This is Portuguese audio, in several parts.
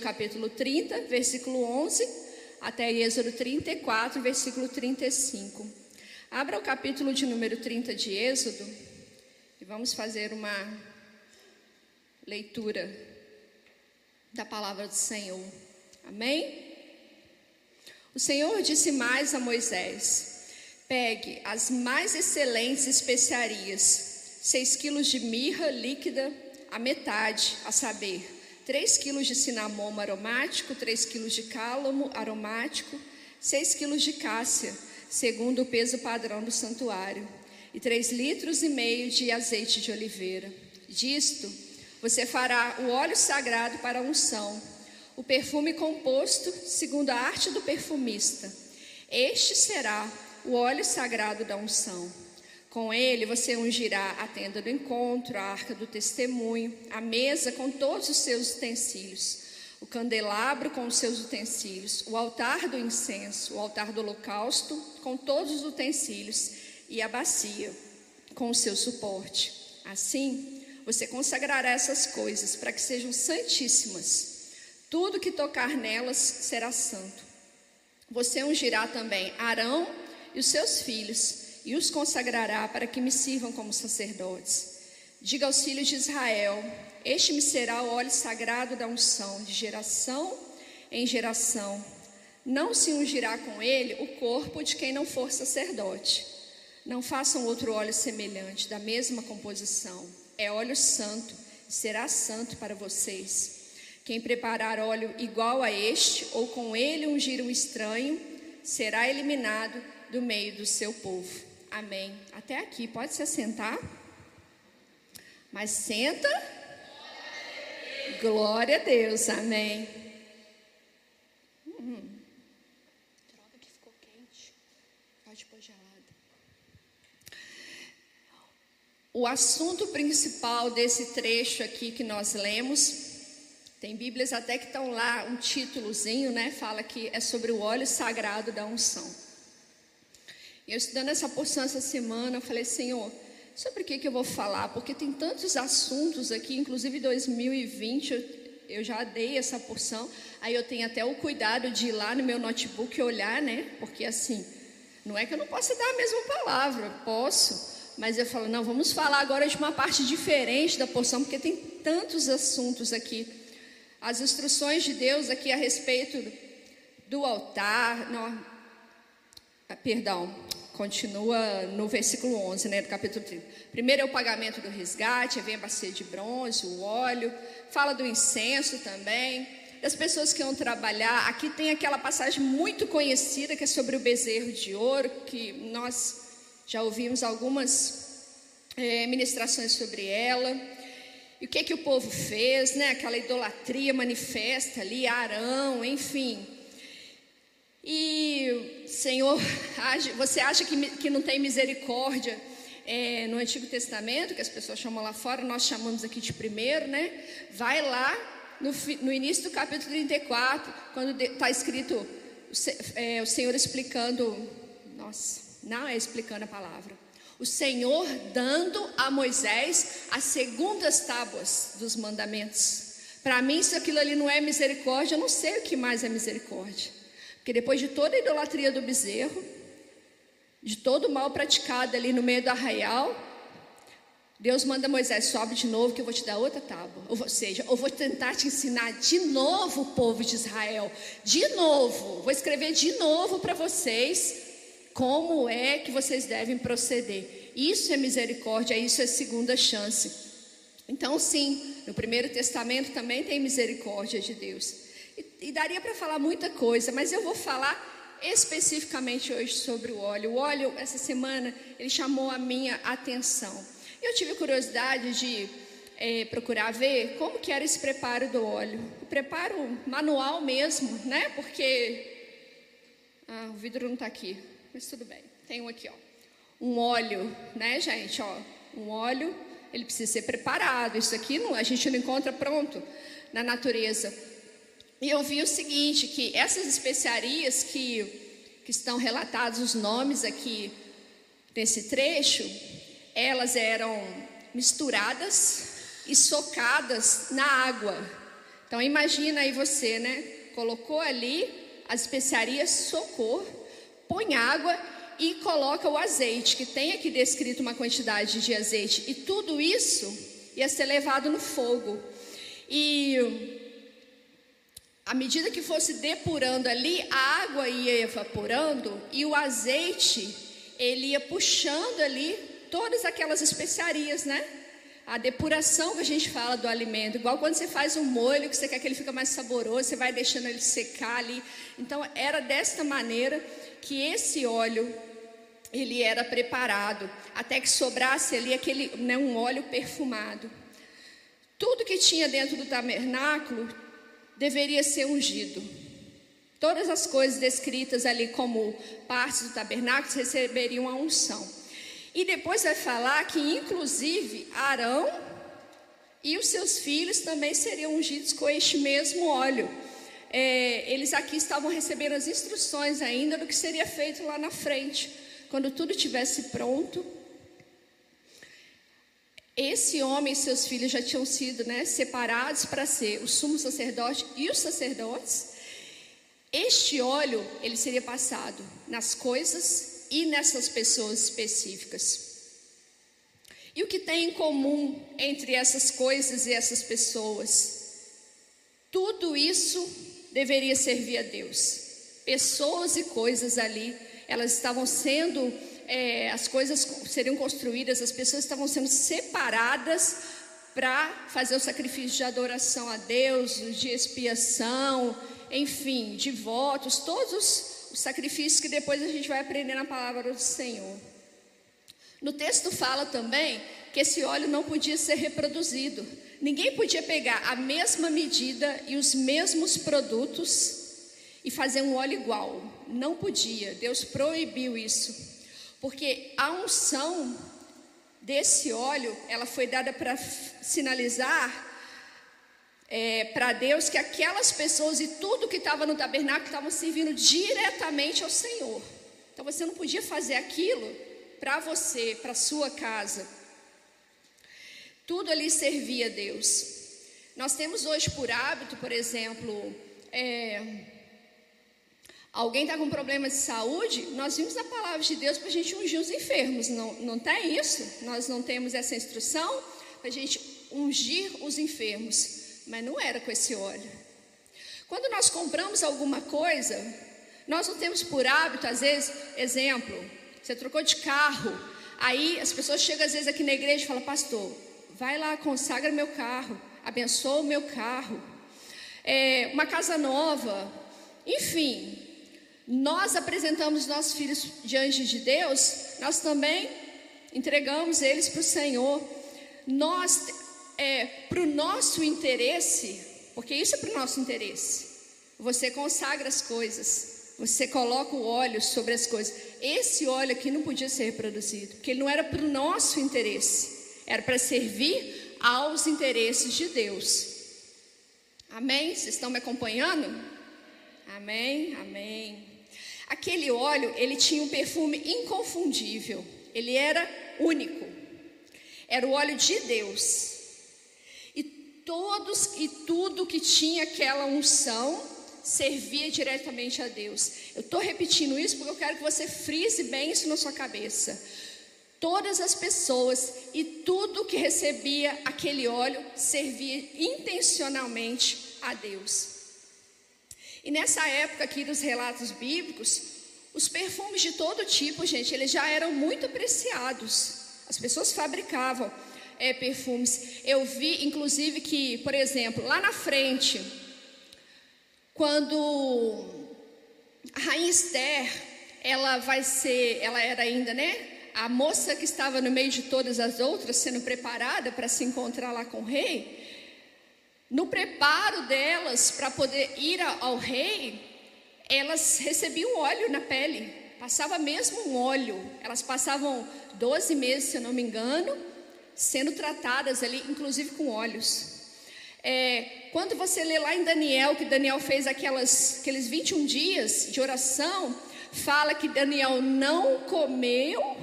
capítulo 30, versículo 11, até Êxodo 34, versículo 35. Abra o capítulo de número 30 de Êxodo e vamos fazer uma leitura da palavra do Senhor. Amém? O Senhor disse mais a Moisés: Pegue as mais excelentes especiarias, seis quilos de mirra líquida, a metade, a saber, 3 quilos de cinamomo aromático, 3 quilos de cálamo aromático, 6 quilos de cássia, segundo o peso padrão do santuário, e 3 litros e meio de azeite de oliveira. Disto, você fará o óleo sagrado para a unção, o perfume composto segundo a arte do perfumista. Este será o óleo sagrado da unção. Com ele você ungirá a tenda do encontro, a arca do testemunho, a mesa com todos os seus utensílios, o candelabro com os seus utensílios, o altar do incenso, o altar do holocausto com todos os utensílios e a bacia com o seu suporte. Assim, você consagrará essas coisas para que sejam santíssimas. Tudo que tocar nelas será santo. Você ungirá também Arão e os seus filhos e os consagrará para que me sirvam como sacerdotes. Diga aos filhos de Israel: Este me será o óleo sagrado da unção, de geração em geração. Não se ungirá com ele o corpo de quem não for sacerdote. Não façam outro óleo semelhante, da mesma composição. É óleo santo, será santo para vocês. Quem preparar óleo igual a este, ou com ele ungir um estranho, será eliminado do meio do seu povo. Amém. Até aqui, pode se assentar. Mas senta. Glória a Deus, amém. Hum. Droga que ficou quente. Pode pôr gelada. O assunto principal desse trecho aqui que nós lemos, tem Bíblias até que estão lá, um títulozinho, né? Fala que é sobre o óleo sagrado da unção. Eu estudando essa porção essa semana, eu falei, Senhor, sobre o que, que eu vou falar? Porque tem tantos assuntos aqui, inclusive 2020, eu, eu já dei essa porção, aí eu tenho até o cuidado de ir lá no meu notebook e olhar, né? Porque assim, não é que eu não possa dar a mesma palavra, posso, mas eu falo, não, vamos falar agora de uma parte diferente da porção, porque tem tantos assuntos aqui. As instruções de Deus aqui a respeito do altar, não, perdão, continua no versículo 11, né, do capítulo 30. Primeiro é o pagamento do resgate, vem a bacia de bronze, o óleo, fala do incenso também, das pessoas que vão trabalhar. Aqui tem aquela passagem muito conhecida que é sobre o bezerro de ouro, que nós já ouvimos algumas é, ministrações sobre ela. E o que que o povo fez, né? Aquela idolatria manifesta ali, Arão, enfim. E, Senhor, você acha que, que não tem misericórdia é, no Antigo Testamento, que as pessoas chamam lá fora, nós chamamos aqui de primeiro, né? Vai lá no, no início do capítulo 34, quando está escrito é, o Senhor explicando, nossa, não é explicando a palavra. O Senhor dando a Moisés as segundas tábuas dos mandamentos. Para mim, se aquilo ali não é misericórdia, eu não sei o que mais é misericórdia. Porque depois de toda a idolatria do bezerro, de todo o mal praticado ali no meio do arraial, Deus manda Moisés, sobe de novo que eu vou te dar outra tábua. Ou seja, eu vou tentar te ensinar de novo o povo de Israel. De novo, vou escrever de novo para vocês como é que vocês devem proceder. Isso é misericórdia, isso é segunda chance. Então, sim, no Primeiro Testamento também tem misericórdia de Deus. E, daria para falar muita coisa, mas eu vou falar especificamente hoje sobre o óleo. O óleo, essa semana, ele chamou a minha atenção. Eu tive curiosidade de é, procurar ver como que era esse preparo do óleo. O preparo manual mesmo, né? Porque ah, o vidro não está aqui, mas tudo bem. Tem um aqui, ó. Um óleo, né, gente? Ó, um óleo, ele precisa ser preparado. Isso aqui não, a gente não encontra pronto na natureza. E eu vi o seguinte, que essas especiarias que, que estão relatados os nomes aqui nesse trecho, elas eram misturadas e socadas na água. Então imagina aí você, né? Colocou ali as especiarias, socorro, põe água e coloca o azeite, que tem aqui descrito uma quantidade de azeite, e tudo isso ia ser levado no fogo. E à medida que fosse depurando ali, a água ia evaporando e o azeite ele ia puxando ali todas aquelas especiarias, né? A depuração que a gente fala do alimento, igual quando você faz um molho que você quer que ele fique mais saboroso, você vai deixando ele secar ali. Então era desta maneira que esse óleo ele era preparado, até que sobrasse ali aquele, né, um óleo perfumado. Tudo que tinha dentro do tabernáculo deveria ser ungido. Todas as coisas descritas ali como partes do tabernáculo receberiam a unção. E depois vai falar que, inclusive, Arão e os seus filhos também seriam ungidos com este mesmo óleo. É, eles aqui estavam recebendo as instruções ainda do que seria feito lá na frente, quando tudo estivesse pronto. Esse homem e seus filhos já tinham sido né, separados para ser o sumo sacerdote e os sacerdotes. Este óleo, ele seria passado nas coisas e nessas pessoas específicas. E o que tem em comum entre essas coisas e essas pessoas? Tudo isso deveria servir a Deus. Pessoas e coisas ali, elas estavam sendo, é, as coisas seriam construídas, as pessoas estavam sendo separadas para fazer o sacrifício de adoração a Deus, de expiação, enfim, de votos, todos os sacrifícios que depois a gente vai aprender na palavra do Senhor. No texto fala também que esse óleo não podia ser reproduzido. Ninguém podia pegar a mesma medida e os mesmos produtos e fazer um óleo igual. Não podia. Deus proibiu isso. Porque a unção desse óleo, ela foi dada para sinalizar é, para Deus que aquelas pessoas e tudo que estava no tabernáculo estavam servindo diretamente ao Senhor. Então você não podia fazer aquilo para você, para sua casa. Tudo ali servia a Deus. Nós temos hoje por hábito, por exemplo, é, alguém está com problema de saúde, nós vimos a palavra de Deus para a gente ungir os enfermos. Não, não tem isso? Nós não temos essa instrução para a gente ungir os enfermos mas não era com esse óleo. Quando nós compramos alguma coisa, nós não temos por hábito, às vezes, exemplo, você trocou de carro, aí as pessoas chegam às vezes aqui na igreja e falam, pastor, vai lá, consagra meu carro, abençoa o meu carro, é, uma casa nova, enfim, nós apresentamos nossos filhos diante de Deus, nós também entregamos eles para o Senhor. Nós é para o nosso interesse, porque isso é para o nosso interesse. Você consagra as coisas, você coloca o óleo sobre as coisas. Esse óleo aqui não podia ser reproduzido, porque ele não era para o nosso interesse, era para servir aos interesses de Deus. Amém? Vocês estão me acompanhando? Amém, amém. Aquele óleo, ele tinha um perfume inconfundível, ele era único, era o óleo de Deus todos e tudo que tinha aquela unção servia diretamente a Deus. Eu estou repetindo isso porque eu quero que você frise bem isso na sua cabeça. Todas as pessoas e tudo que recebia aquele óleo servia intencionalmente a Deus. E nessa época aqui dos relatos bíblicos, os perfumes de todo tipo, gente, eles já eram muito apreciados. As pessoas fabricavam é, perfumes. Eu vi, inclusive, que, por exemplo, lá na frente, quando a Rainha Esther, ela vai ser, ela era ainda, né? A moça que estava no meio de todas as outras, sendo preparada para se encontrar lá com o rei, no preparo delas para poder ir ao rei, elas recebiam óleo na pele, passava mesmo um óleo. Elas passavam 12 meses, se eu não me engano, sendo tratadas ali, inclusive com olhos. É, quando você lê lá em Daniel, que Daniel fez aquelas, aqueles 21 dias de oração, fala que Daniel não comeu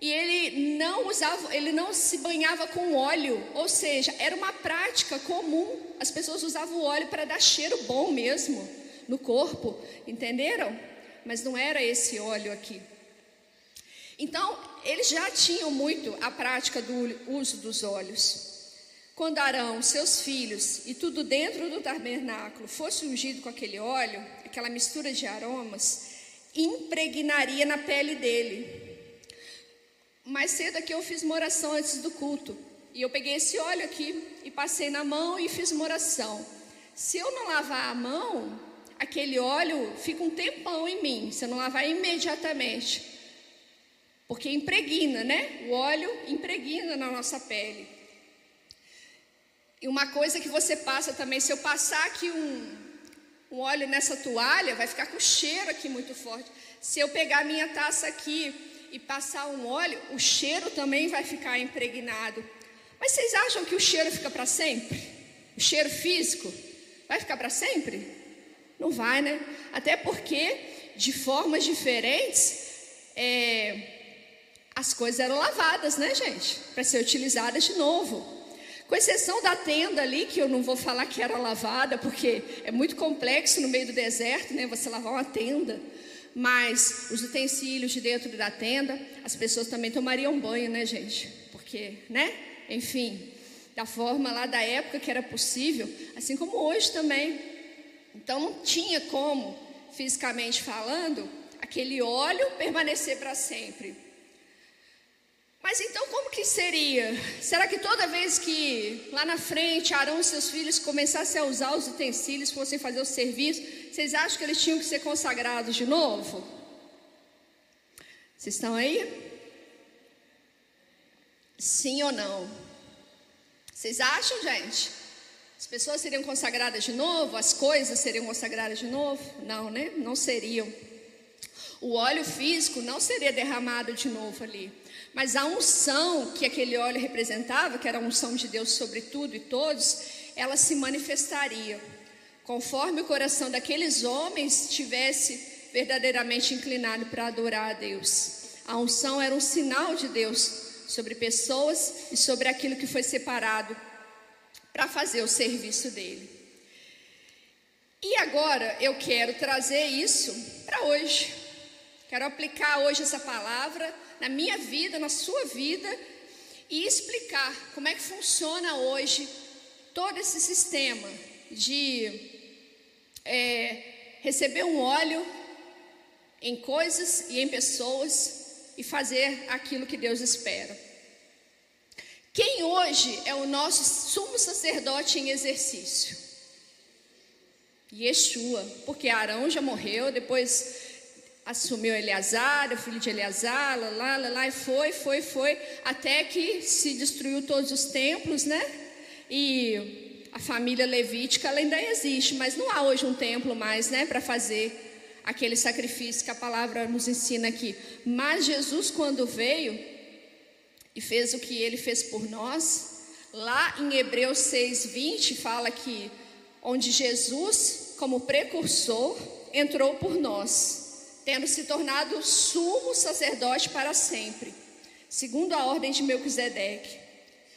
E ele não usava, ele não se banhava com óleo, ou seja, era uma prática comum. As pessoas usavam o óleo para dar cheiro bom mesmo no corpo, entenderam? Mas não era esse óleo aqui. Então, eles já tinham muito a prática do uso dos óleos. Quando Arão, seus filhos e tudo dentro do tabernáculo fosse ungido com aquele óleo, aquela mistura de aromas, impregnaria na pele dele mais cedo aqui eu fiz uma oração antes do culto. E eu peguei esse óleo aqui e passei na mão e fiz uma oração. Se eu não lavar a mão, aquele óleo fica um tempão em mim. Se eu não lavar imediatamente. Porque impregna, né? O óleo impregna na nossa pele. E uma coisa que você passa também, se eu passar aqui um, um óleo nessa toalha, vai ficar com cheiro aqui muito forte. Se eu pegar minha taça aqui e passar um óleo, o cheiro também vai ficar impregnado. Mas vocês acham que o cheiro fica para sempre? O cheiro físico vai ficar para sempre? Não vai, né? Até porque, de formas diferentes, é, as coisas eram lavadas, né, gente? Para ser utilizadas de novo. Com exceção da tenda ali, que eu não vou falar que era lavada, porque é muito complexo no meio do deserto, né? Você lavar uma tenda. Mas os utensílios de dentro da tenda, as pessoas também tomariam banho, né, gente? Porque, né? Enfim, da forma lá da época que era possível, assim como hoje também. Então não tinha como, fisicamente falando, aquele óleo permanecer para sempre. Mas então como que seria? Será que toda vez que lá na frente Arão e seus filhos começassem a usar os utensílios, fossem fazer o serviço, vocês acham que eles tinham que ser consagrados de novo? Vocês estão aí? Sim ou não? Vocês acham, gente? As pessoas seriam consagradas de novo? As coisas seriam consagradas de novo? Não, né? Não seriam. O óleo físico não seria derramado de novo ali. Mas a unção que aquele óleo representava, que era a unção de Deus sobre tudo e todos, ela se manifestaria conforme o coração daqueles homens tivesse verdadeiramente inclinado para adorar a Deus. A unção era um sinal de Deus sobre pessoas e sobre aquilo que foi separado para fazer o serviço dele. E agora eu quero trazer isso para hoje. Quero aplicar hoje essa palavra na minha vida, na sua vida, e explicar como é que funciona hoje todo esse sistema de é, receber um óleo em coisas e em pessoas e fazer aquilo que Deus espera. Quem hoje é o nosso sumo sacerdote em exercício? Yeshua, porque Arão já morreu, depois assumiu Eleazar, o filho de Eleazar, lá, lá, lá, lá, e foi, foi, foi, até que se destruiu todos os templos, né? E a família levítica ela ainda existe, mas não há hoje um templo mais, né, para fazer aquele sacrifício que a palavra nos ensina aqui. Mas Jesus, quando veio e fez o que ele fez por nós, lá em Hebreus 6:20 fala que onde Jesus, como precursor, entrou por nós tendo se tornado sumo sacerdote para sempre, segundo a ordem de Melquisedeque.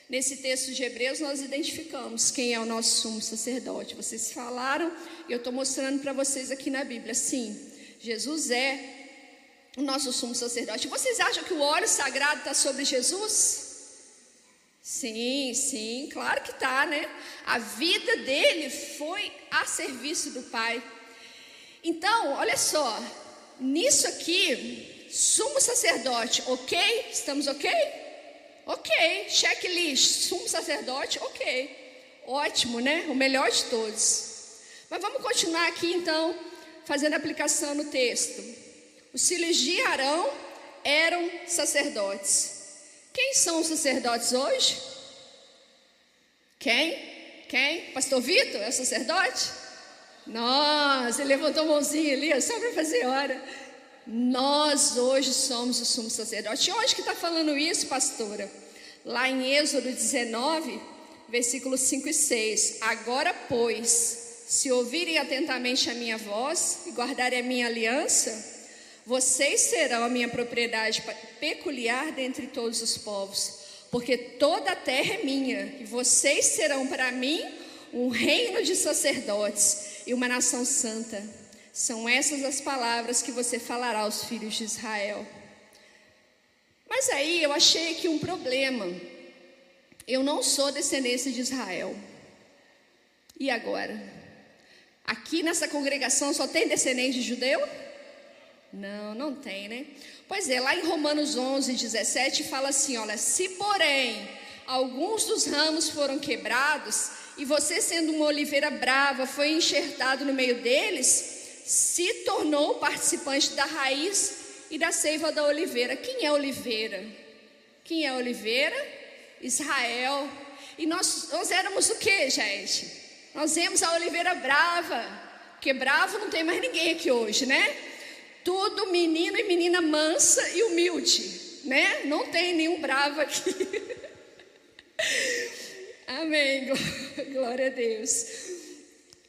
Nesse texto de Hebreus, nós identificamos quem é o nosso sumo sacerdote. Vocês falaram, e eu estou mostrando para vocês aqui na Bíblia. Sim, Jesus é o nosso sumo sacerdote. Vocês acham que o óleo sagrado está sobre Jesus? Sim, sim, claro que está, né? A vida dele foi a serviço do Pai. Então, olha só, nisso aqui, sumo sacerdote, ok? Estamos ok? Ok, checklist, sumo sacerdote, ok. Ótimo, né? O melhor de todos. Mas vamos continuar aqui então, fazendo aplicação no texto. Os filhos de Arão eram sacerdotes. Quem são os sacerdotes hoje? Quem? Quem? Pastor Vitor é sacerdote? Nós, ele levantou a mãozinha ali, só para fazer hora. Nós hoje somos o sumo sacerdote. E onde que está falando isso, pastora? Lá em Êxodo 19, versículos 5 e 6. Agora, pois, se ouvirem atentamente a minha voz e guardarem a minha aliança, Vocês serão a minha propriedade peculiar dentre todos os povos, porque toda a terra é minha, e vocês serão para mim um reino de sacerdotes e uma nação santa. São essas as palavras que você falará aos filhos de Israel. Mas aí eu achei aqui um problema. Eu não sou descendência de Israel. E agora? Aqui nessa congregação só tem descendente de judeu? Não, não tem, né? Pois é, lá em Romanos 11, 17 fala assim: olha, se porém alguns dos ramos foram quebrados, e você, sendo uma oliveira brava, foi enxertado no meio deles, se tornou participante da raiz e da seiva da oliveira. Quem é oliveira? Quem é oliveira? Israel. E nós, nós éramos o que, gente? Nós éramos a oliveira brava. Porque bravo não tem mais ninguém aqui hoje, né? Tudo menino e menina mansa e humilde, né? Não tem nenhum bravo aqui. Amém. Glória a Deus.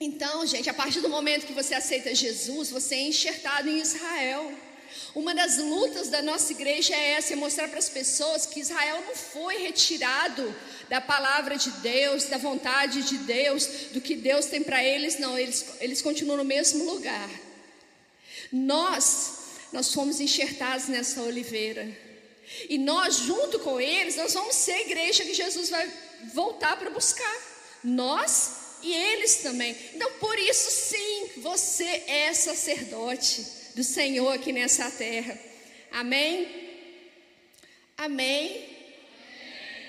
Então, gente, a partir do momento que você aceita Jesus, você é enxertado em Israel. Uma das lutas da nossa igreja é essa, é mostrar para as pessoas que Israel não foi retirado da palavra de Deus, da vontade de Deus, do que Deus tem para eles, não, eles, eles continuam no mesmo lugar. Nós, nós fomos enxertados nessa oliveira. E nós, junto com eles, nós vamos ser a igreja que Jesus vai voltar para buscar. Nós e eles também. Então, por isso, sim, você é sacerdote do Senhor aqui nessa terra. Amém? Amém?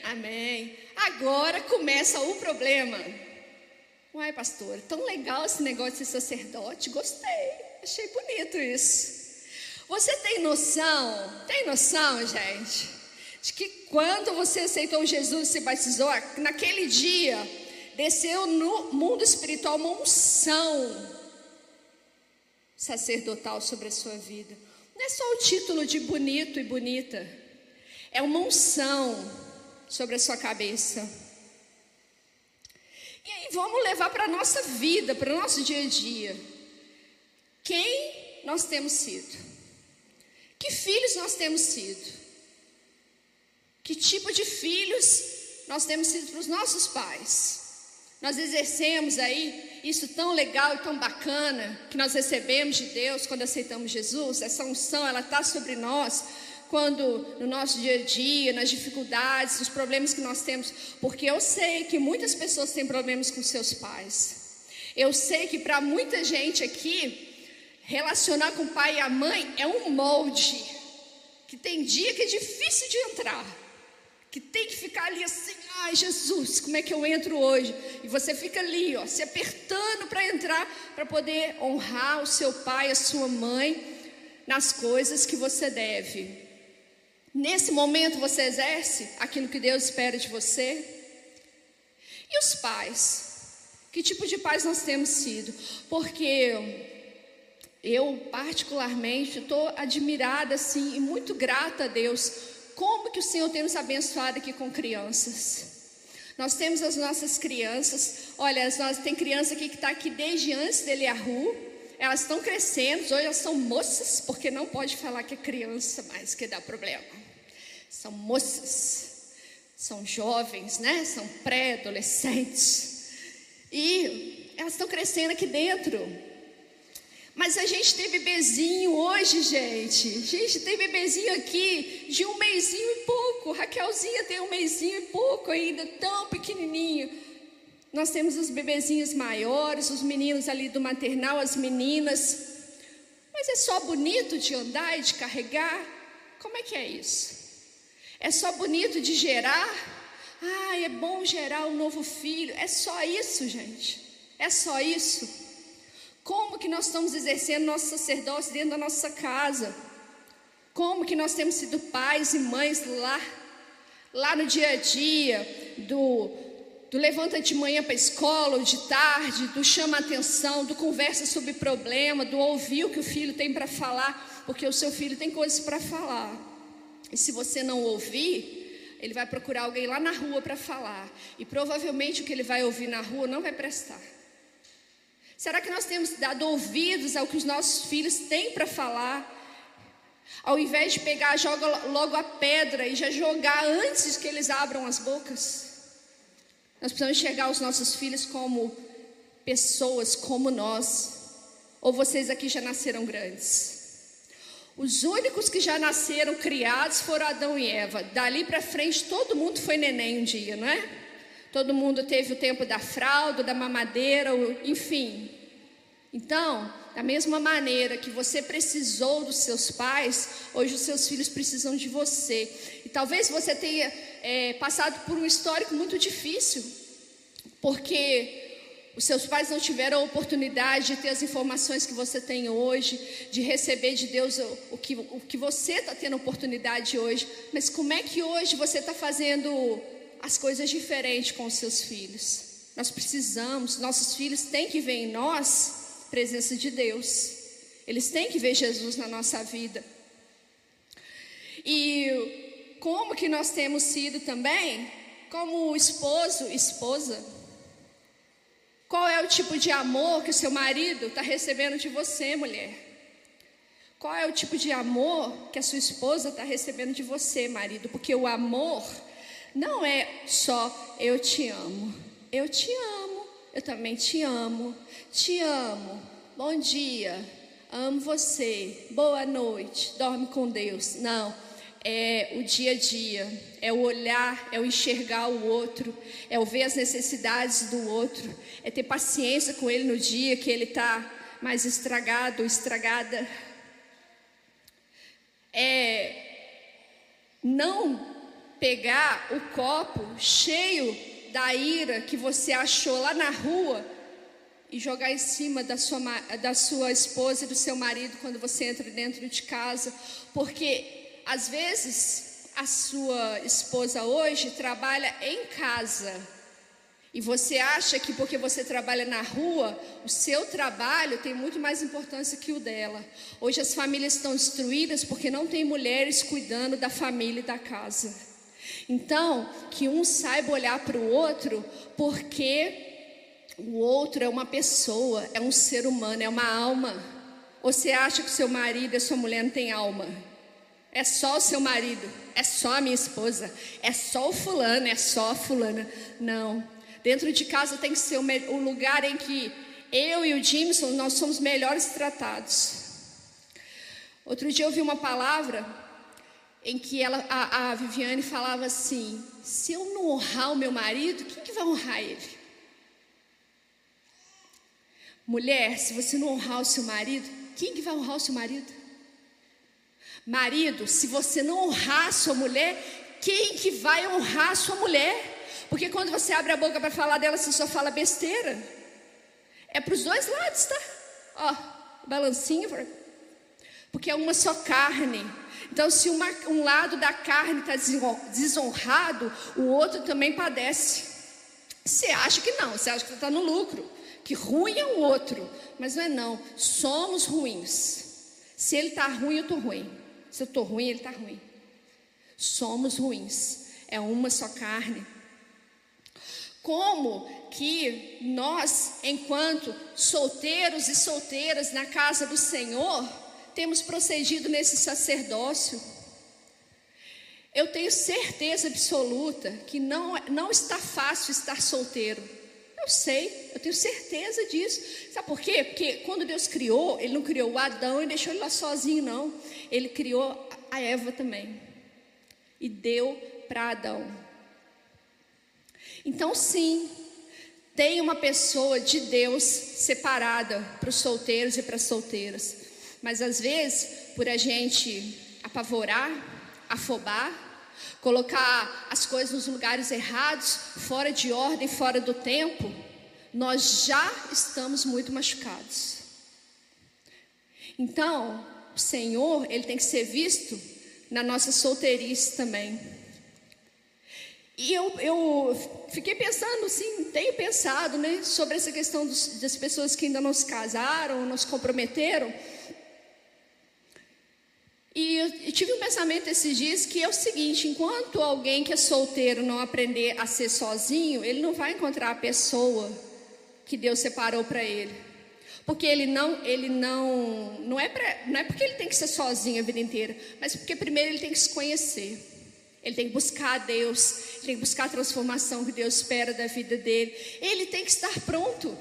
Amém. Agora começa o problema. Uai, pastor, tão legal esse negócio de ser sacerdote. Gostei, achei bonito isso. Você tem noção? Tem noção, gente? De que quando você aceitou Jesus e se batizou, naquele dia, desceu no mundo espiritual uma unção sacerdotal sobre a sua vida. Não é só o título de bonito e bonita, é uma unção sobre a sua cabeça. E aí vamos levar para a nossa vida, para o nosso dia a dia. Quem nós temos sido? Que filhos nós temos sido? Que tipo de filhos nós temos sido para os nossos pais? Nós exercemos aí isso tão legal e tão bacana que nós recebemos de Deus quando aceitamos Jesus. Essa unção, ela está sobre nós quando no nosso dia a dia, nas dificuldades, nos problemas que nós temos, porque eu sei que muitas pessoas têm problemas com seus pais. Eu sei que para muita gente aqui, relacionar com o pai e a mãe é um molde que tem dia que é difícil de entrar que tem que ficar ali assim, ai Jesus, como é que eu entro hoje? E você fica ali, ó, se apertando para entrar, para poder honrar o seu pai, a sua mãe, nas coisas que você deve. Nesse momento você exerce aquilo que Deus espera de você? E os pais? Que tipo de pais nós temos sido? Porque eu, particularmente, estou admirada assim e muito grata a Deus como que o Senhor tem nos abençoado aqui com crianças. Nós temos as nossas crianças. Olha, nós tem criança aqui que está aqui desde antes dele a rua. Elas estão crescendo, hoje elas são moças, porque não pode falar que é criança mais, que dá problema. São moças, são jovens, né? São pré-adolescentes. E elas estão crescendo aqui dentro. Mas a gente tem bebezinho hoje, gente. A gente tem bebezinho aqui de um mêsinho e pouco. Raquelzinha tem um mêsinho e pouco ainda, tão pequenininho. Nós temos os bebezinhos maiores, os meninos ali do maternal, as meninas. Mas é só bonito de andar e de carregar? Como é que é isso? É só bonito de gerar? Ah, é bom gerar um novo filho. É só isso, gente. É só isso. Como que nós estamos exercendo nosso sacerdócio dentro da nossa casa? Como que nós temos sido pais e mães lá, lá no dia a dia, do, do levanta de manhã para a escola, ou de tarde, do chama atenção, do conversa sobre problema, do ouvir o que o filho tem para falar, porque o seu filho tem coisas para falar. E se você não ouvir, ele vai procurar alguém lá na rua para falar. E provavelmente o que ele vai ouvir na rua não vai prestar. Será que nós temos dado ouvidos ao que os nossos filhos têm para falar? Ao invés de pegar, joga logo a pedra e já jogar antes que eles abram as bocas. Nós precisamos enxergar os nossos filhos como pessoas como nós. Ou vocês aqui já nasceram grandes? Os únicos que já nasceram criados foram Adão e Eva. Dali para frente, todo mundo foi neném um dia, não é? Todo mundo teve o tempo da fralda, da mamadeira, enfim. Então, da mesma maneira que você precisou dos seus pais, hoje os seus filhos precisam de você. E talvez você tenha é, passado por um histórico muito difícil, porque os seus pais não tiveram a oportunidade de ter as informações que você tem hoje, de receber de Deus o, que, o que você está tendo oportunidade hoje. Mas como é que hoje você está fazendo as coisas diferentes com os seus filhos? Nós precisamos, nossos filhos têm que ver em nós presença de Deus. Eles têm que ver Jesus na nossa vida. E como que nós temos sido também, como esposo, esposa, qual é o tipo de amor que o seu marido está recebendo de você, mulher? Qual é o tipo de amor que a sua esposa está recebendo de você, marido? Porque o amor não é só eu te amo. Eu te amo, eu também te amo. Te amo. Bom dia. Amo você. Boa noite. Dorme com Deus. Não é o dia a dia, é o olhar, é o enxergar o outro, é o ver as necessidades do outro, é ter paciência com ele no dia que ele está mais estragado estragada. É não pegar o copo cheio da ira que você achou lá na rua e jogar em cima da sua, da sua esposa e do seu marido quando você entra dentro de casa, porque às vezes a sua esposa hoje trabalha em casa e você acha que porque você trabalha na rua, o seu trabalho tem muito mais importância que o dela. Hoje as famílias estão destruídas porque não tem mulheres cuidando da família e da casa. Então, que um saiba olhar para o outro, porque o outro é uma pessoa, é um ser humano, é uma alma. Você acha que seu marido e sua mulher não têm alma? É só o seu marido, é só a minha esposa, é só o fulano, é só a fulana. Não. Dentro de casa tem que ser o, lugar em que eu e o Jimson nós somos melhores tratados. Outro dia eu ouvi uma palavra em que ela, a, a Viviane falava assim: se eu não honrar o meu marido, quem que vai honrar ele? Mulher, se você não honrar o seu marido, quem que vai honrar o seu marido? Marido, se você não honrar a sua mulher, quem que vai honrar a sua mulher? Porque quando você abre a boca para falar dela, você só fala besteira. É para os dois lados, tá? Ó, balancinho. Porque é uma só carne. Então, se uma, um lado da carne está desonrado, o outro também padece. Você acha que não, você acha que está no lucro, que ruim é o outro, mas não é não. Somos ruins. Se ele está ruim, eu estou ruim. Se eu estou ruim, ele está ruim. Somos ruins. É uma só carne. Como que nós, enquanto solteiros e solteiras na casa do Senhor, temos procedido nesse sacerdócio? Eu tenho certeza absoluta que não, não está fácil estar solteiro. Eu sei, eu tenho certeza disso. Sabe por quê? Porque quando Deus criou, Ele não criou o Adão e deixou ele lá sozinho, não. Ele criou a Eva também. E deu para Adão. Então, sim, tem uma pessoa de Deus separada para os solteiros e para as solteiras. Mas às vezes, por a gente apavorar, afobar, colocar as coisas nos lugares errados, fora de ordem, fora do tempo, nós já estamos muito machucados. Então, o Senhor, ele tem que ser visto na nossa solteirice também. E eu, eu fiquei pensando, sim, tenho pensado, né, sobre essa questão dos, das pessoas que ainda não se casaram, não se comprometeram. E eu, tive um pensamento esses dias que é o seguinte: enquanto alguém que é solteiro não aprender a ser sozinho, ele não vai encontrar a pessoa que Deus separou para ele. Porque ele não, ele não, não é, pra, não é porque ele tem que ser sozinho a vida inteira, mas porque primeiro ele tem que se conhecer. Ele tem que buscar a Deus, ele tem que buscar a transformação que Deus espera da vida dele. Ele tem que estar pronto.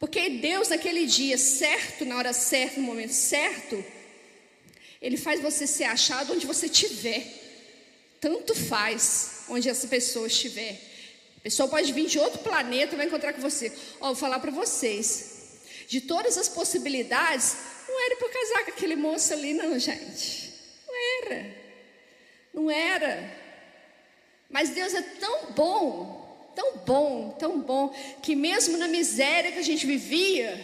Porque Deus, naquele dia certo, na hora certa, no momento certo, Ele faz você ser achado onde você estiver. Tanto faz onde essa pessoa estiver. A pessoa pode vir de outro planeta e vai encontrar com você. Ó, vou falar para vocês. De todas as possibilidades, não era para casar com aquele moço ali, não, gente. Não era. Não era. Mas Deus é tão bom tão bom, tão bom, que mesmo na miséria que a gente vivia,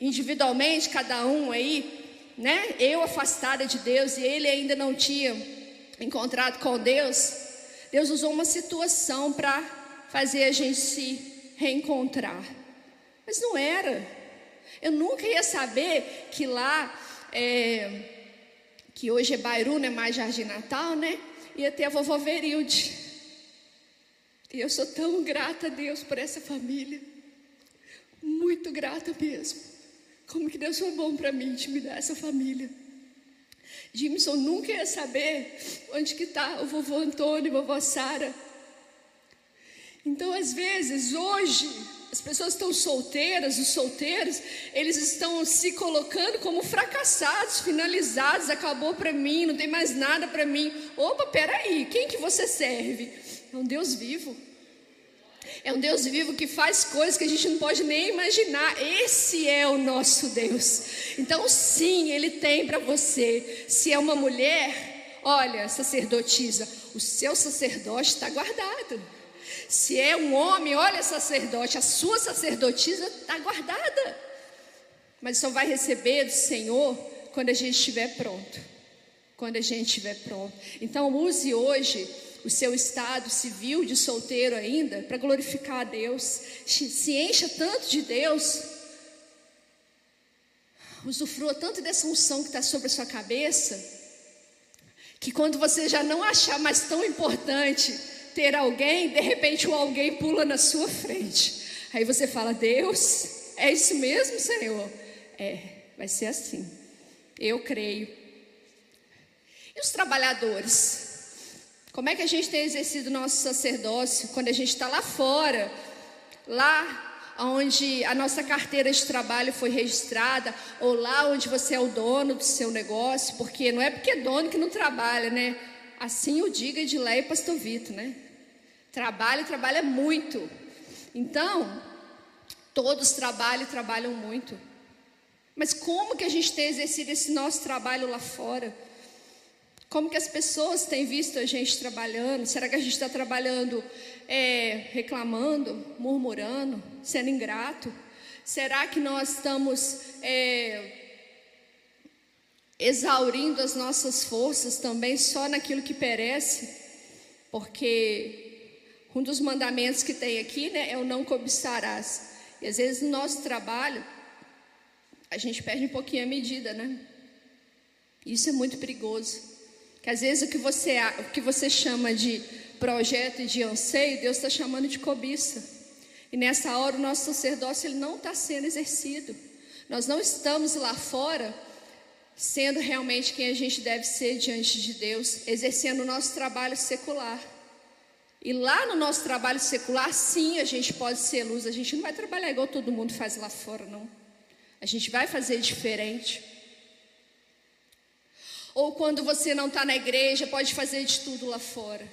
individualmente, cada um aí, né? Eu afastada de Deus e ele ainda não tinha encontrado com Deus, Deus usou uma situação para fazer a gente se reencontrar. Mas não era. Eu nunca ia saber que lá, é, que hoje é Bairu, não é mais Jardim Natal, né? Ia ter a vovó Verilde. E eu sou tão grata a Deus por essa família. Muito grata mesmo. Como que Deus foi bom para mim de me dar essa família. Jimson nunca ia saber onde que está o vovô Antônio a vovó Sara. Então, às vezes, hoje, as pessoas estão solteiras, os solteiros, eles estão se colocando como fracassados, finalizados, acabou para mim, não tem mais nada para mim. Opa, peraí, quem que você serve? É um Deus vivo. É um Deus vivo que faz coisas que a gente não pode nem imaginar. Esse é o nosso Deus. Então, sim, Ele tem para você. Se é uma mulher, olha, sacerdotisa, o seu sacerdote está guardado. Se é um homem, olha, sacerdote, a sua sacerdotisa está guardada. Mas só vai receber do Senhor quando a gente estiver pronto. Quando a gente estiver pronto. Então, use hoje o seu estado civil de solteiro ainda, para glorificar a Deus. Se encha tanto de Deus, usufrua tanto dessa unção que está sobre a sua cabeça, que quando você já não achar mais tão importante ter alguém, de repente o alguém pula na sua frente. Aí você fala: Deus, é isso mesmo, Senhor? É, vai ser assim. Eu creio. E os trabalhadores? Como é que a gente tem exercido nosso sacerdócio quando a gente está lá fora, lá onde a nossa carteira de trabalho foi registrada, ou lá onde você é o dono do seu negócio, porque não é porque é dono que não trabalha, né? Assim o diga de Lé e Pastor Vito, né? Trabalha e trabalha muito. Então, todos trabalham e trabalham muito. Mas como que a gente tem exercido esse nosso trabalho lá fora? Como que as pessoas têm visto a gente trabalhando? Será que a gente está trabalhando é, reclamando, murmurando, sendo ingrato? Será que nós estamos é, exaurindo as nossas forças também só naquilo que perece? Porque um dos mandamentos que tem aqui né, é o não cobiçarás. E às vezes no nosso trabalho, a gente perde um pouquinho a medida, né? Isso é muito perigoso. Que às vezes o que você, o que você chama de projeto e de anseio, Deus está chamando de cobiça. E nessa hora o nosso sacerdócio ele não está sendo exercido. Nós não estamos lá fora sendo realmente quem a gente deve ser diante de Deus, exercendo o nosso trabalho secular. E lá no nosso trabalho secular, sim, a gente pode ser luz. A gente não vai trabalhar igual todo mundo faz lá fora, não. A gente vai fazer diferente. Ou quando você não está na igreja, pode fazer de tudo lá fora.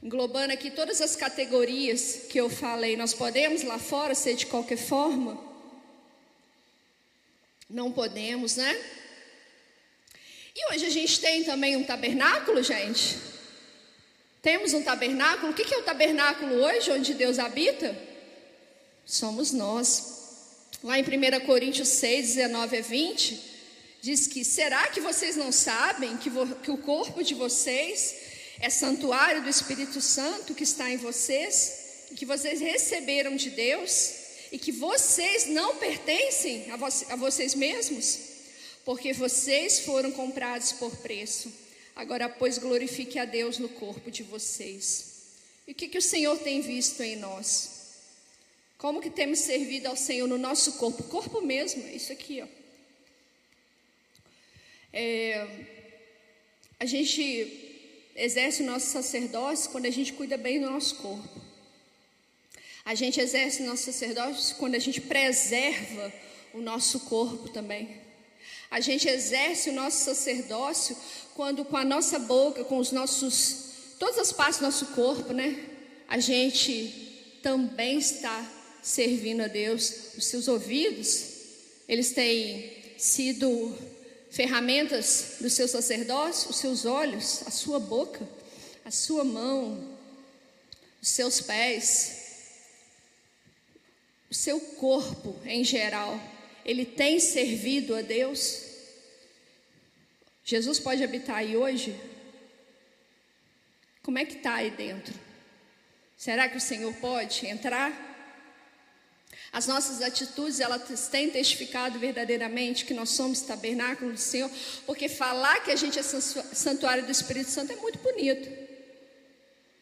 Englobando aqui todas as categorias que eu falei, nós podemos lá fora ser de qualquer forma? Não podemos, né? E hoje a gente tem também um tabernáculo, gente. Temos um tabernáculo. O que é o tabernáculo hoje, onde Deus habita? Somos nós. Lá em 1 Coríntios 6, 19 a 20 diz que: será que vocês não sabem que, que o corpo de vocês é santuário do Espírito Santo que está em vocês, que vocês receberam de Deus, e que vocês não pertencem a, vo a vocês mesmos? Porque vocês foram comprados por preço. Agora, pois, glorifique a Deus no corpo de vocês. E o que, que o Senhor tem visto em nós? Como que temos servido ao Senhor no nosso corpo? Corpo mesmo, é isso aqui, ó. É, a gente exerce o nosso sacerdócio quando a gente cuida bem do nosso corpo. A gente exerce o nosso sacerdócio quando a gente preserva o nosso corpo também. A gente exerce o nosso sacerdócio quando com a nossa boca, com os nossos todas as partes do nosso corpo, né? A gente também está servindo a Deus. Os seus ouvidos, eles têm sido ferramentas do seu sacerdócio, os seus olhos, a sua boca, a sua mão, os seus pés, o seu corpo em geral, ele tem servido a Deus? Jesus pode habitar aí hoje? Como é que está aí dentro? Será que o Senhor pode entrar? As nossas atitudes, elas têm testificado verdadeiramente que nós somos tabernáculo do Senhor, porque falar que a gente é santuário do Espírito Santo é muito bonito.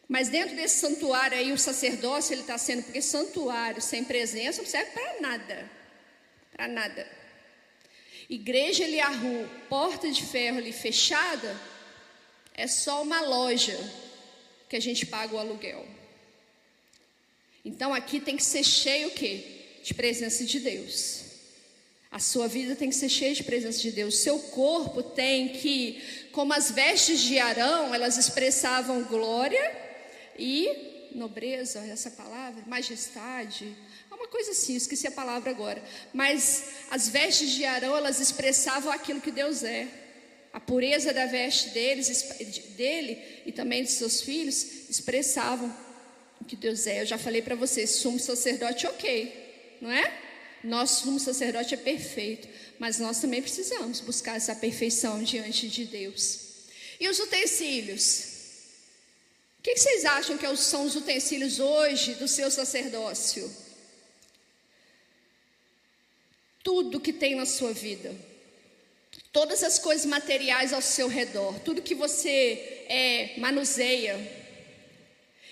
Mas dentro desse santuário aí, o sacerdócio, ele está sendo, porque santuário sem presença não serve para nada. Para nada. Igreja Eliahu, porta de ferro ali fechada, é só uma loja que a gente paga o aluguel. Então aqui tem que ser cheio o quê? De presença de Deus. A sua vida tem que ser cheia de presença de Deus. Seu corpo tem que, como as vestes de Arão, elas expressavam glória e nobreza, essa palavra, majestade. É uma coisa assim, esqueci a palavra agora. Mas as vestes de Arão, elas expressavam aquilo que Deus é. A pureza da veste deles, dele e também de seus filhos expressavam o que Deus é. Eu já falei para vocês, sumo sacerdote, ok não é? Nosso sumo sacerdote é perfeito, mas nós também precisamos buscar essa perfeição diante de Deus. E os utensílios? O que vocês acham que são os utensílios hoje do seu sacerdócio? Tudo que tem na sua vida, todas as coisas materiais ao seu redor, tudo que você é, manuseia.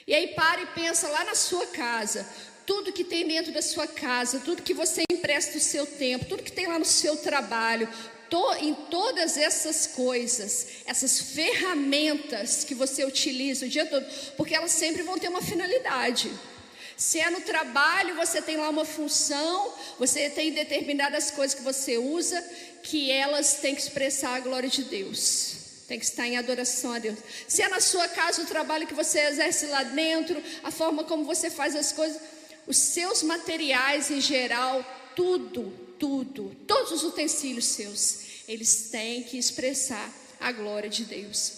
E aí para e pensa lá na sua casa, tudo que tem dentro da sua casa, tudo que você empresta o seu tempo, tudo que tem lá no seu trabalho, to, em todas essas coisas, essas ferramentas que você utiliza o dia todo, porque elas sempre vão ter uma finalidade. Se é no trabalho, você tem lá uma função, você tem determinadas coisas que você usa, que elas têm que expressar a glória de Deus. Tem que estar em adoração a Deus. Se é na sua casa, o trabalho que você exerce lá dentro, a forma como você faz as coisas, os seus materiais em geral, tudo, tudo, todos os utensílios seus, eles têm que expressar a glória de Deus.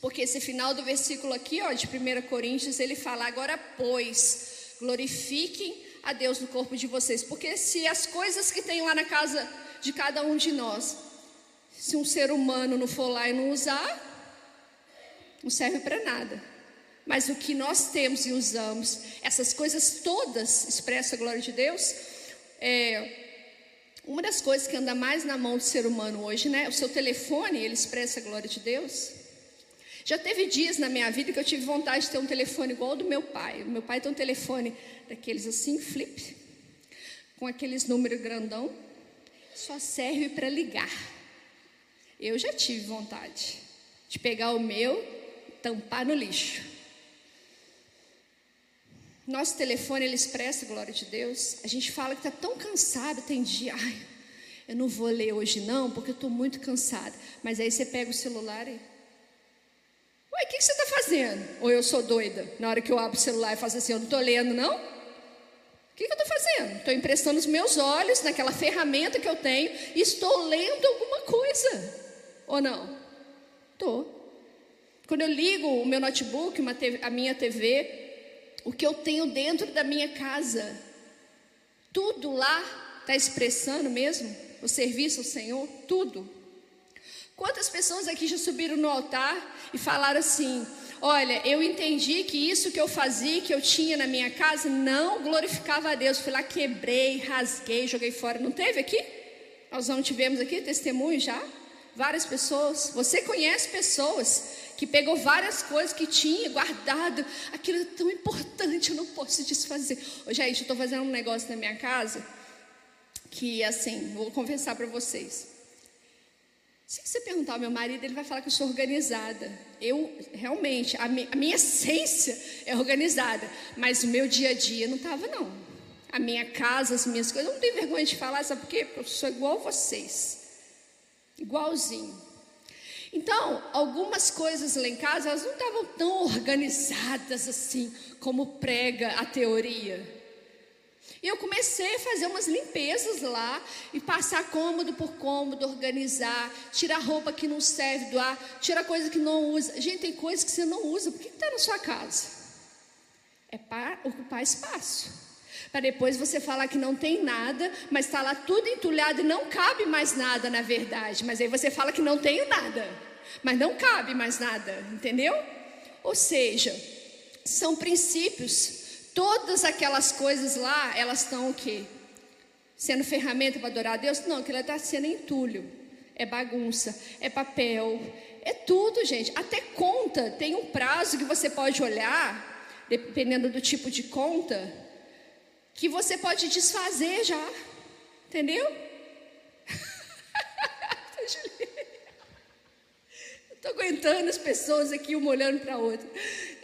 Porque esse final do versículo aqui, ó, de 1 Coríntios, ele fala: agora, pois, glorifiquem a Deus no corpo de vocês. Porque se as coisas que tem lá na casa de cada um de nós, se um ser humano não for lá e não usar, não serve para nada. Mas o que nós temos e usamos, essas coisas todas expressam a glória de Deus. É, uma das coisas que anda mais na mão do ser humano hoje, né? O seu telefone, ele expressa a glória de Deus. Já teve dias na minha vida que eu tive vontade de ter um telefone igual ao do meu pai. O meu pai tem um telefone daqueles assim, flip, com aqueles números grandão, só serve para ligar. Eu já tive vontade de pegar o meu, tampar no lixo. Nosso telefone, ele expressa a glória de Deus. A gente fala que está tão cansado, tem dia, ai, eu não vou ler hoje não, porque eu estou muito cansada. Mas aí você pega o celular e... Ué, o que, que você está fazendo? Ou eu sou doida, na hora que eu abro o celular e faço assim, eu não estou lendo não? O que, que eu estou fazendo? Estou emprestando os meus olhos naquela ferramenta que eu tenho e estou lendo alguma coisa. Ou não? Estou. Quando eu ligo o meu notebook, TV, a minha TV, o que eu tenho dentro da minha casa, tudo lá está expressando mesmo o serviço ao Senhor? Tudo. Quantas pessoas aqui já subiram no altar e falaram assim: Olha, eu entendi que isso que eu fazia, que eu tinha na minha casa, não glorificava a Deus. Fui lá, quebrei, rasguei, joguei fora. Não teve aqui? Nós não tivemos aqui testemunho já? Várias pessoas. Você conhece pessoas que pegou várias coisas que tinha guardado. Aquilo é tão importante, eu não posso desfazer. Ô, gente, eu estou fazendo um negócio na minha casa que, assim, vou confessar para vocês. Se você perguntar ao meu marido, ele vai falar que eu sou organizada. Eu, realmente, a, mi, a minha essência é organizada, mas o meu dia a dia não estava, não. A minha casa, as minhas coisas, eu não tenho vergonha de falar, sabe por quê? Porque eu sou igual a vocês. Igualzinho. Então, algumas coisas lá em casa, elas não estavam tão organizadas assim, como prega a teoria. E eu comecei a fazer umas limpezas lá e passar cômodo por cômodo, organizar, tirar roupa que não serve, doar, tirar coisa que não usa. Gente, tem coisa que você não usa, por que está na sua casa? É para ocupar espaço. Para depois você falar que não tem nada, mas está lá tudo entulhado e não cabe mais nada na verdade. Mas aí você fala que não tenho nada, mas não cabe mais nada, entendeu? Ou seja, são princípios Todas aquelas coisas lá, elas estão o quê? Sendo ferramenta para adorar a Deus? Não, aquilo está sendo entulho. É bagunça, é papel, é tudo, gente. Até conta, tem um prazo que você pode olhar, dependendo do tipo de conta, que você pode desfazer já. Entendeu? Estou aguentando as pessoas aqui, uma olhando para a outra.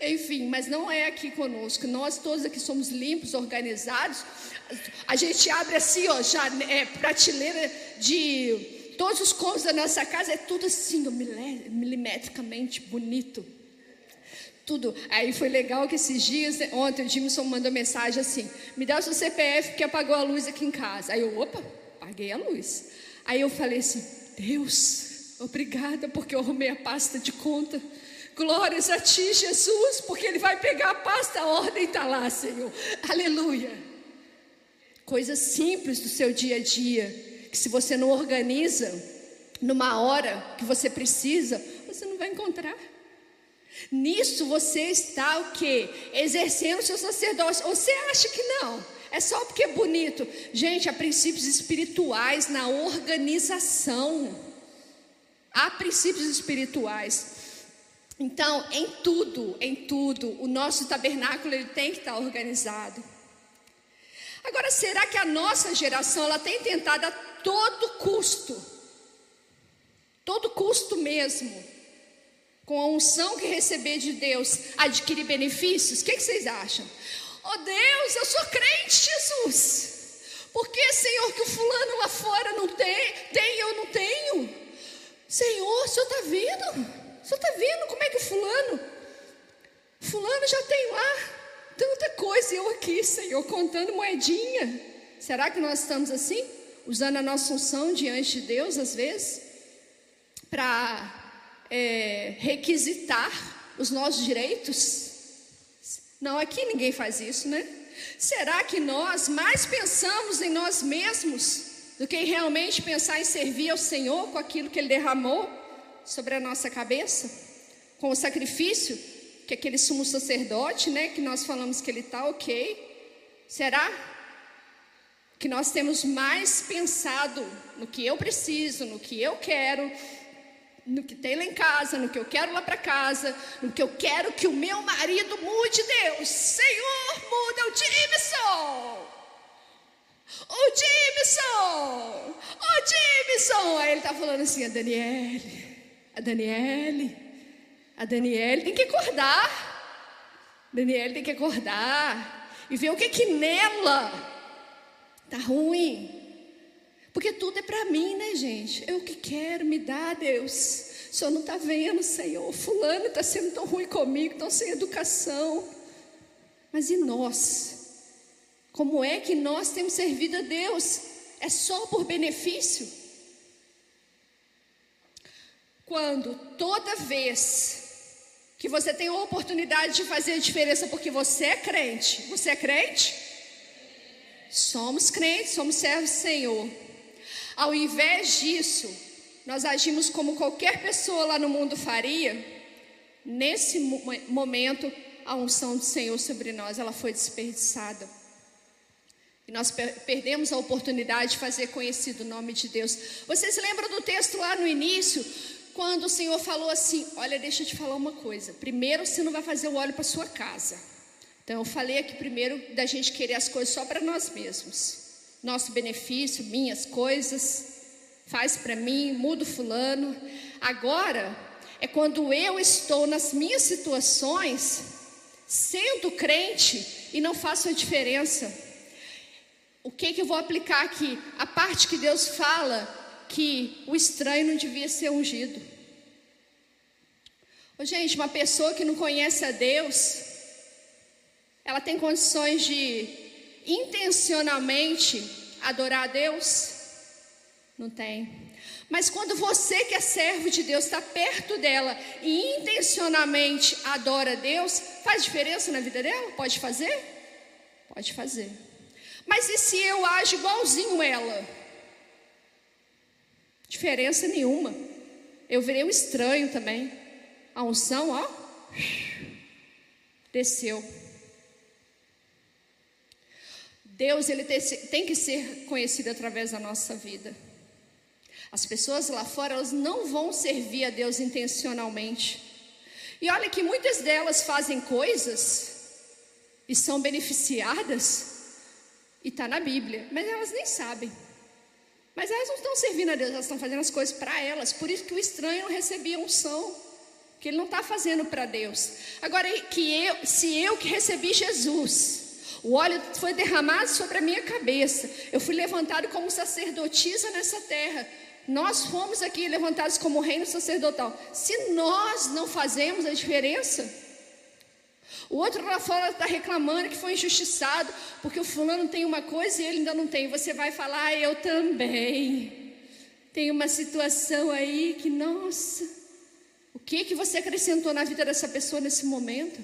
Enfim, mas não é aqui conosco. Nós todos aqui somos limpos, organizados. A gente abre assim, ó, já é, prateleira de todos os cômodos da nossa casa, é tudo assim, milimetricamente bonito. Tudo. Aí foi legal que esses dias, ontem o Jimson mandou mensagem assim: me dá o seu CPF que apagou a luz aqui em casa. Aí eu, opa, apaguei a luz. Aí eu falei assim: Deus, obrigada porque eu arrumei a pasta de conta. Glórias a ti, Jesus, porque Ele vai pegar a pasta, a ordem está lá, Senhor. Aleluia. Coisas simples do seu dia a dia, que se você não organiza, numa hora que você precisa, você não vai encontrar. Nisso você está o que? Exercendo o seu sacerdócio. Você acha que não? É só porque é bonito. Gente, há princípios espirituais na organização. Há princípios espirituais. Então, em tudo, em tudo, o nosso tabernáculo ele tem que estar organizado. Agora, será que a nossa geração ela tem tentado a todo custo, todo custo mesmo, com a unção que receber de Deus, adquirir benefícios? O que, que vocês acham? Oh Deus, eu sou crente, Jesus. Por que, Senhor, que o fulano lá fora não tem, tem eu não tenho? Senhor, o Senhor está vendo? Você está vendo como é que o fulano? Fulano já tem lá tanta coisa e eu aqui, Senhor, contando moedinha. Será que nós estamos assim? Usando a nossa unção diante de Deus, às vezes, para é, requisitar os nossos direitos? Não, aqui ninguém faz isso, né? Será que nós mais pensamos em nós mesmos do que realmente pensar em servir ao Senhor com aquilo que Ele derramou? sobre a nossa cabeça, com o sacrifício que aquele sumo sacerdote, né, que nós falamos que ele está ok. Será que nós temos mais pensado no que eu preciso, no que eu quero, no que tem lá em casa, no que eu quero lá para casa, no que eu quero que o meu marido mude, Deus. Senhor, muda o Jameson. O Jameson! O Jameson! Aí ele está falando assim, a Daniele, a Daniele. A Daniele tem que acordar. Daniele tem que acordar e ver o que que nela tá ruim. Porque tudo é para mim, né, gente? Eu que quero, me dá, Deus. O Senhor não está vendo, Senhor. Fulano está sendo tão ruim comigo, tão sem educação. Mas e nós? Como é que nós temos servido a Deus? É só por benefício? Quando toda vez que você tem a oportunidade de fazer a diferença porque você é crente, você é crente? Somos crentes, somos servos do Senhor. Ao invés disso, nós agimos como qualquer pessoa lá no mundo faria. Nesse momento, a unção do Senhor sobre nós, ela foi desperdiçada. E nós per perdemos a oportunidade de fazer conhecido o nome de Deus. Vocês lembram do texto lá no início, quando o Senhor falou assim: Olha, deixa eu te falar uma coisa. Primeiro, você não vai fazer o óleo para sua casa. Então, eu falei aqui primeiro da gente querer as coisas só para nós mesmos. Nosso benefício, minhas coisas, faz para mim, muda fulano. Agora, é quando eu estou nas minhas situações, sendo crente e não faço a diferença. O que, que eu vou aplicar aqui? A parte que Deus fala que o estranho não devia ser ungido. Ô, gente, uma pessoa que não conhece a Deus, ela tem condições de intencionalmente adorar a Deus? Não tem. Mas quando você que é servo de Deus está perto dela e intencionalmente adora a Deus, faz diferença na vida dela? Pode fazer? Pode fazer. Mas e se eu ajo igualzinho ela? Diferença nenhuma. Eu virei um estranho também. A unção, ó, desceu. Deus ele tem que ser conhecido através da nossa vida. As pessoas lá fora elas não vão servir a Deus intencionalmente. E olha que muitas delas fazem coisas e são beneficiadas e está na Bíblia, mas elas nem sabem. Mas elas não estão servindo a Deus, elas estão fazendo as coisas para elas. Por isso que o estranho não recebia unção, que ele não está fazendo para Deus. Agora que eu, se eu que recebi Jesus, o óleo foi derramado sobre a minha cabeça. Eu fui levantado como sacerdotisa nessa terra. Nós fomos aqui levantados como reino sacerdotal. Se nós não fazemos a diferença, o outro lá fora está reclamando que foi injustiçado, porque o fulano tem uma coisa e ele ainda não tem. Você vai falar, ah, eu também. Tem uma situação aí que, nossa, o que que você acrescentou na vida dessa pessoa nesse momento?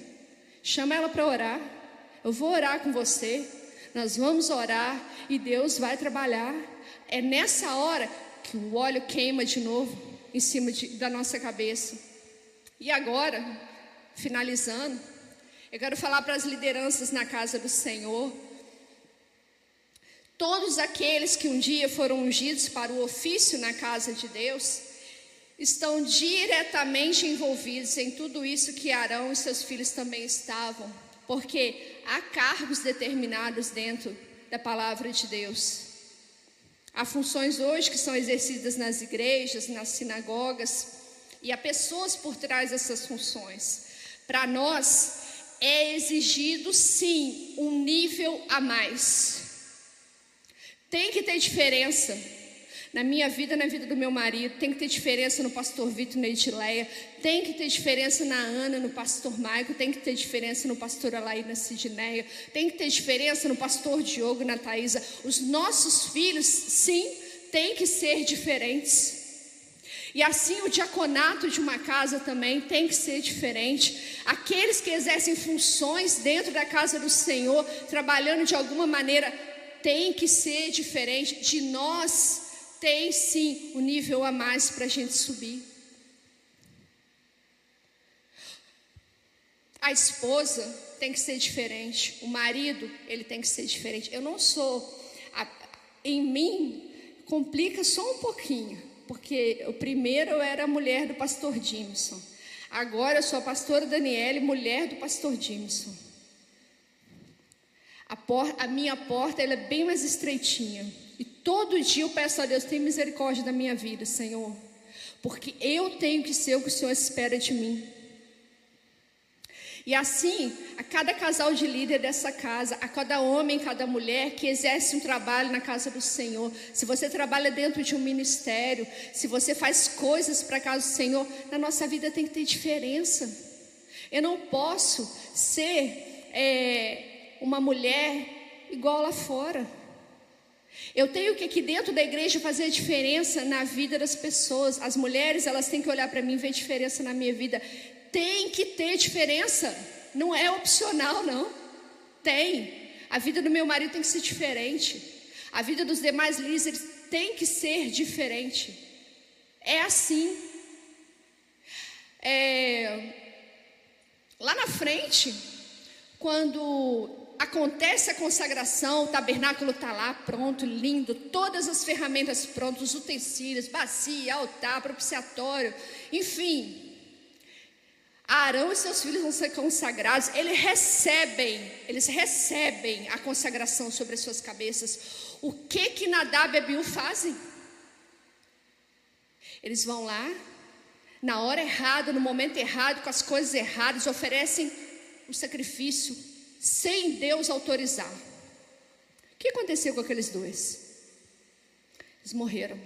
Chama ela para orar. Eu vou orar com você, nós vamos orar e Deus vai trabalhar. É nessa hora que o óleo queima de novo em cima de, da nossa cabeça. E agora, finalizando, eu quero falar para as lideranças na casa do Senhor. Todos aqueles que um dia foram ungidos para o ofício na casa de Deus, estão diretamente envolvidos em tudo isso que Arão e seus filhos também estavam porque há cargos determinados dentro da palavra de Deus. Há funções hoje que são exercidas nas igrejas, nas sinagogas, e há pessoas por trás dessas funções. Para nós, é exigido sim um nível a mais. Tem que ter diferença na minha vida, na vida do meu marido, tem que ter diferença no pastor Vitor e na Edileia, tem que ter diferença na Ana, no pastor Maico, tem que ter diferença no pastor Alaí, na Sidneia, tem que ter diferença no pastor Diogo na Thaisa. Os nossos filhos, sim, tem que ser diferentes. E assim o diaconato de uma casa também tem que ser diferente. Aqueles que exercem funções dentro da casa do Senhor, trabalhando de alguma maneira, tem que ser diferente de nós tem sim um nível a mais para a gente subir. A esposa tem que ser diferente, o marido ele tem que ser diferente. Eu não sou, a, em mim complica só um pouquinho, porque o primeiro eu era a mulher do pastor Jimson, agora eu sou a pastora Daniele, mulher do pastor Jimson. A, por, a minha porta ela é bem mais estreitinha. Todo dia eu peço a Deus, tem misericórdia da minha vida, Senhor. Porque eu tenho que ser o que o Senhor espera de mim. E assim, a cada casal de líder dessa casa, a cada homem, cada mulher que exerce um trabalho na casa do Senhor, se você trabalha dentro de um ministério, se você faz coisas para a casa do Senhor, na nossa vida tem que ter diferença. Eu não posso ser é, uma mulher igual lá fora. Eu tenho que aqui dentro da igreja fazer diferença na vida das pessoas. As mulheres, elas têm que olhar para mim e ver diferença na minha vida. Tem que ter diferença. Não é opcional, não. Tem. A vida do meu marido tem que ser diferente. A vida dos demais líderes tem que ser diferente. É assim. É... Lá na frente, quando acontece a consagração, o tabernáculo está lá pronto, lindo, todas as ferramentas prontas, os utensílios, bacia, altar, propiciatório, enfim. Arão e seus filhos vão ser consagrados, eles recebem, eles recebem a consagração sobre as suas cabeças. O que que Nadab e Abiú fazem? Eles vão lá, na hora errada, no momento errado, com as coisas erradas, oferecem o sacrifício sem Deus autorizar. O que aconteceu com aqueles dois? Eles morreram.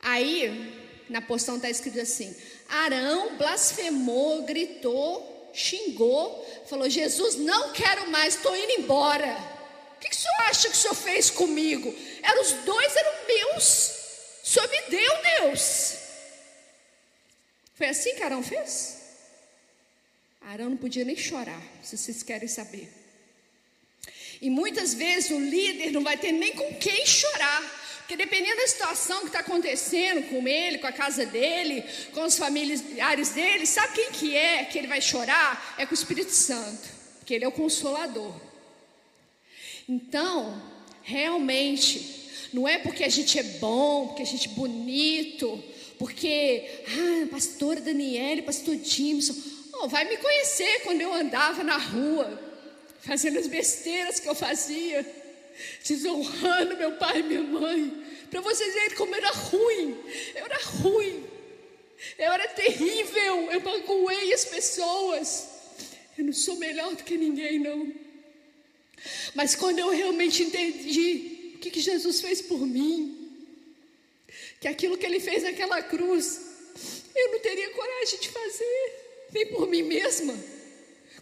Aí, na porção está escrito assim: Arão blasfemou, gritou, xingou, falou: Jesus, não quero mais, estou indo embora. O que, que o senhor acha que o senhor fez comigo? Eram os dois, eram meus. O senhor me deu, Deus. Foi assim que Arão fez? Arão não podia nem chorar, se vocês querem saber. E muitas vezes o líder não vai ter nem com quem chorar. Porque dependendo da situação que está acontecendo com ele, com a casa dele, com os familiares dele, sabe quem que é que ele vai chorar? É com o Espírito Santo, porque ele é o consolador. Então, realmente, não é porque a gente é bom, porque a gente é bonito, porque, ah, pastora Daniele, pastor Jimson, Oh, vai me conhecer quando eu andava na rua, fazendo as besteiras que eu fazia, desonrando meu pai e minha mãe, para vocês verem como era ruim. Eu era ruim, eu era terrível, eu magoei as pessoas. Eu não sou melhor do que ninguém, não. Mas quando eu realmente entendi o que, que Jesus fez por mim, que aquilo que ele fez naquela cruz, eu não teria coragem de fazer nem por mim mesma,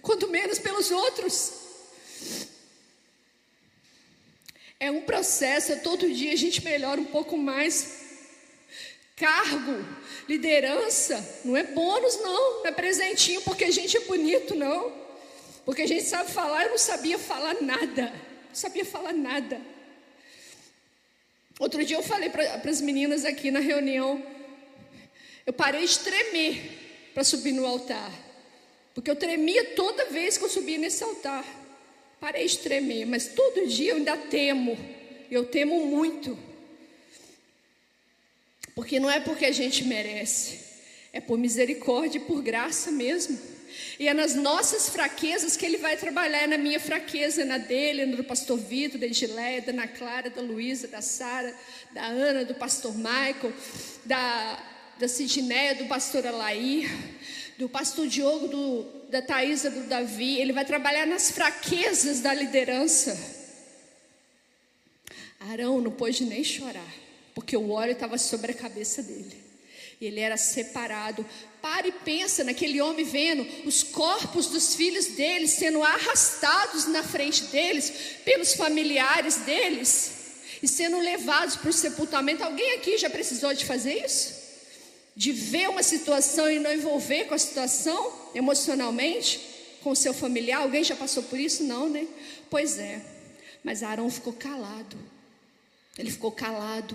quanto menos pelos outros. É um processo, é todo dia a gente melhora um pouco mais. Cargo, liderança, não é bônus, não, não é presentinho porque a gente é bonito, não. Porque a gente sabe falar, eu não sabia falar nada, não sabia falar nada. Outro dia eu falei para as meninas aqui na reunião, eu parei de tremer para subir no altar. Porque eu tremia toda vez que eu subia nesse altar. Parei de tremer, mas todo dia eu ainda temo. Eu temo muito. Porque não é porque a gente merece, é por misericórdia e por graça mesmo. E é nas nossas fraquezas que ele vai trabalhar, é na minha fraqueza, na dele, no do pastor Vitor, da Edileia, da Ana Clara, da Luísa, da Sara, da Ana, do pastor Michael, da da Sidneia, do pastor Alair, do pastor Diogo, do, da Thaisa, do Davi. Ele vai trabalhar nas fraquezas da liderança. Arão não pôde nem chorar, porque o óleo estava sobre a cabeça dele. E ele era separado. Para e pensa naquele homem vendo os corpos dos filhos deles sendo arrastados na frente deles, pelos familiares deles, e sendo levados para o sepultamento. Alguém aqui já precisou de fazer isso? De ver uma situação e não envolver com a situação emocionalmente, com o seu familiar. Alguém já passou por isso? Não, né? Pois é. Mas Arão ficou calado. Ele ficou calado.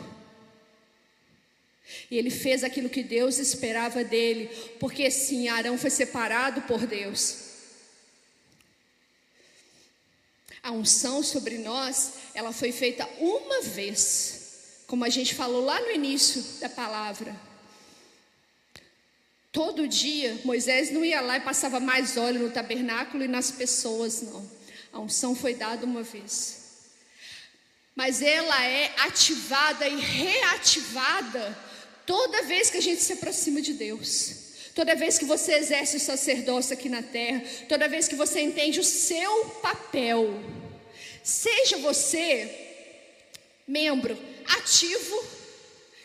E ele fez aquilo que Deus esperava dele, porque sim, Arão foi separado por Deus. A unção sobre nós, ela foi feita uma vez, como a gente falou lá no início da palavra. Todo dia, Moisés não ia lá e passava mais óleo no tabernáculo e nas pessoas, não. A unção foi dada uma vez. Mas ela é ativada e reativada toda vez que a gente se aproxima de Deus. Toda vez que você exerce o sacerdócio aqui na terra, toda vez que você entende o seu papel. Seja você membro ativo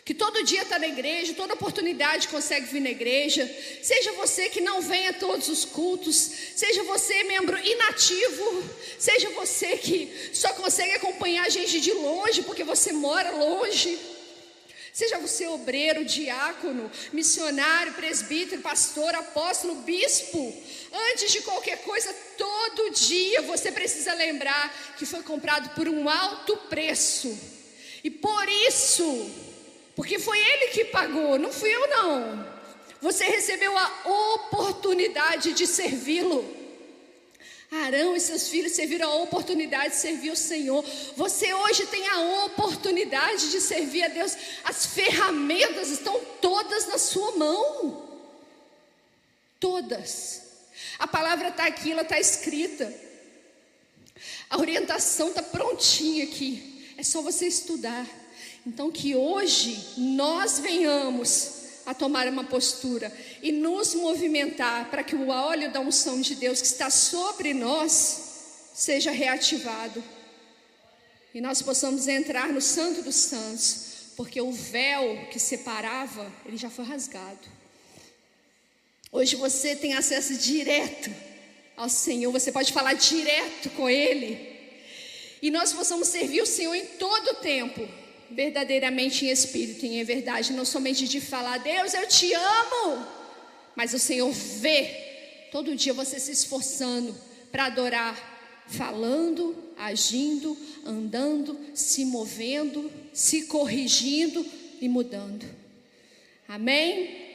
que todo dia está na igreja, toda oportunidade consegue vir na igreja, seja você que não vem a todos os cultos, seja você membro inativo, seja você que só consegue acompanhar a gente de longe porque você mora longe. Seja você obreiro, diácono, missionário, presbítero, pastor, apóstolo, bispo. Antes de qualquer coisa, todo dia você precisa lembrar que foi comprado por um alto preço. E por isso, porque foi ele que pagou, não fui eu não. Você recebeu a oportunidade de servi-lo. Arão e seus filhos serviram a oportunidade de servir o Senhor. Você hoje tem a oportunidade de servir a Deus. As ferramentas estão todas na sua mão. Todas. A palavra está aqui, ela está escrita. A orientação está prontinha aqui. É só você estudar. Então, que hoje nós venhamos a tomar uma postura e nos movimentar para que o óleo da unção de Deus que está sobre nós seja reativado e nós possamos entrar no Santo dos Santos, porque o véu que separava, ele já foi rasgado. Hoje você tem acesso direto ao Senhor, você pode falar direto com Ele. E nós possamos servir o Senhor em todo o tempo, verdadeiramente em espírito e em verdade, não somente de falar, Deus, eu te amo, mas o Senhor vê todo dia você se esforçando para adorar, falando, agindo, andando, se movendo, se corrigindo e mudando. Amém?